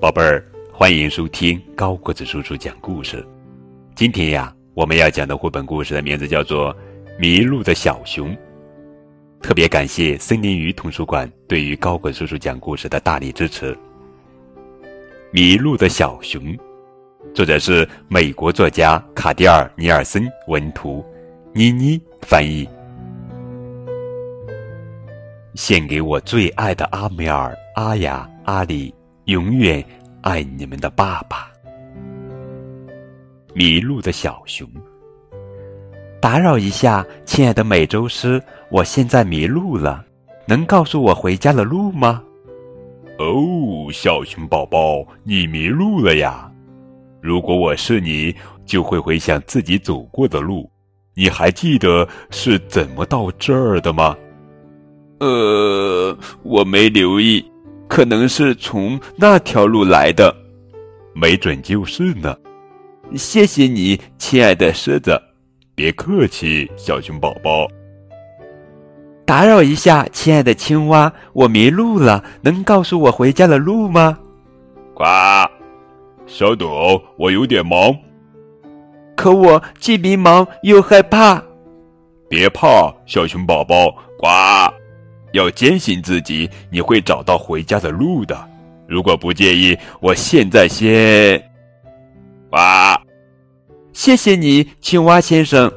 宝贝儿，欢迎收听高个子叔叔讲故事。今天呀，我们要讲的绘本故事的名字叫做《迷路的小熊》。特别感谢森林鱼图书馆对于高个子叔叔讲故事的大力支持。《迷路的小熊》，作者是美国作家卡迪尔·尼尔森文图，妮妮翻译。献给我最爱的阿梅尔、阿雅、阿里。永远爱你们的爸爸。迷路的小熊，打扰一下，亲爱的美洲狮，我现在迷路了，能告诉我回家的路吗？哦，小熊宝宝，你迷路了呀！如果我是你，就会回想自己走过的路。你还记得是怎么到这儿的吗？呃，我没留意。可能是从那条路来的，没准就是呢。谢谢你，亲爱的狮子。别客气，小熊宝宝。打扰一下，亲爱的青蛙，我迷路了，能告诉我回家的路吗？呱，稍等，我有点忙。可我既迷茫又害怕。别怕，小熊宝宝。呱。要坚信自己，你会找到回家的路的。如果不介意，我现在先……哇！谢谢你，青蛙先生。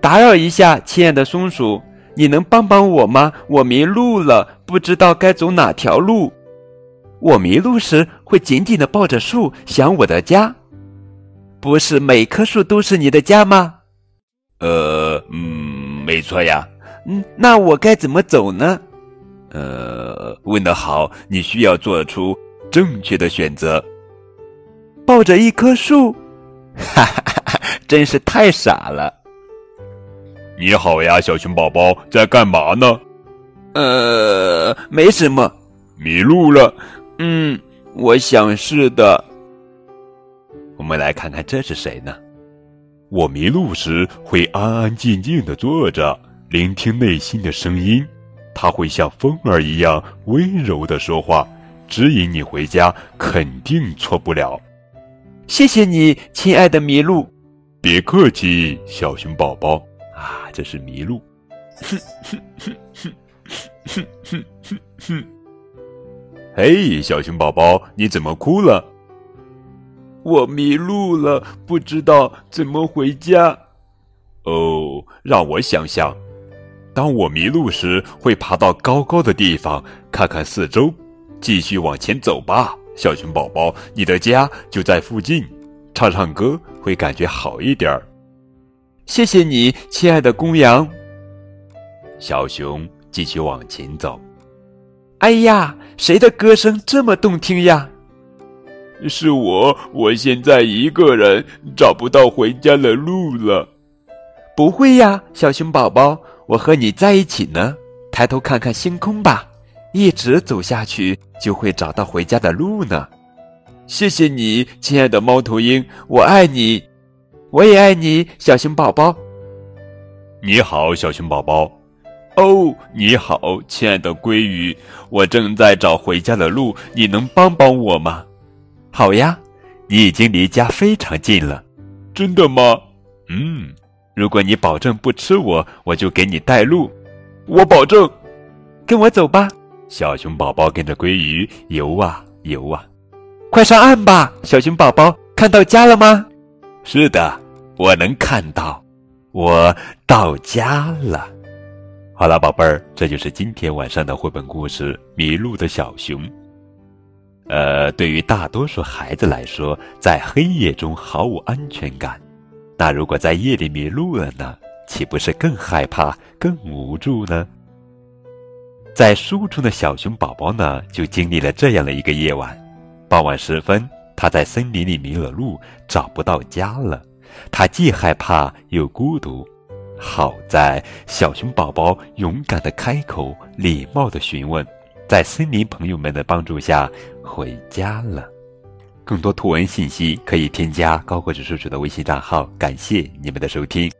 打扰一下，亲爱的松鼠，你能帮帮我吗？我迷路了，不知道该走哪条路。我迷路时会紧紧的抱着树，想我的家。不是每棵树都是你的家吗？呃，嗯，没错呀。嗯，那我该怎么走呢？呃，问得好，你需要做出正确的选择。抱着一棵树，哈哈哈哈！真是太傻了。你好呀，小熊宝宝，在干嘛呢？呃，没什么。迷路了？嗯，我想是的。我们来看看这是谁呢？我迷路时会安安静静的坐着。聆听内心的声音，他会像风儿一样温柔的说话，指引你回家，肯定错不了。谢谢你，亲爱的麋鹿。别客气，小熊宝宝。啊，这是麋鹿。哼哼哼哼哼哼哼哼。嘿，小熊宝宝，你怎么哭了？我迷路了，不知道怎么回家。哦，让我想想。当我迷路时，会爬到高高的地方看看四周，继续往前走吧，小熊宝宝，你的家就在附近。唱唱歌会感觉好一点儿。谢谢你，亲爱的公羊。小熊继续往前走。哎呀，谁的歌声这么动听呀？是我，我现在一个人找不到回家的路了。不会呀，小熊宝宝。我和你在一起呢，抬头看看星空吧，一直走下去就会找到回家的路呢。谢谢你，亲爱的猫头鹰，我爱你，我也爱你，小熊宝宝。你好，小熊宝宝。哦，你好，亲爱的鲑鱼，我正在找回家的路，你能帮帮我吗？好呀，你已经离家非常近了。真的吗？嗯。如果你保证不吃我，我就给你带路。我保证，跟我走吧。小熊宝宝跟着鲑鱼游啊游啊，快上岸吧，小熊宝宝，看到家了吗？是的，我能看到，我到家了。好了，宝贝儿，这就是今天晚上的绘本故事《迷路的小熊》。呃，对于大多数孩子来说，在黑夜中毫无安全感。那如果在夜里迷路了呢？岂不是更害怕、更无助呢？在书中的小熊宝宝呢，就经历了这样的一个夜晚。傍晚时分，他在森林里迷了路，找不到家了。他既害怕又孤独。好在小熊宝宝勇敢的开口，礼貌的询问，在森林朋友们的帮助下，回家了。更多图文信息可以添加高个子叔叔的微信账号。感谢你们的收听。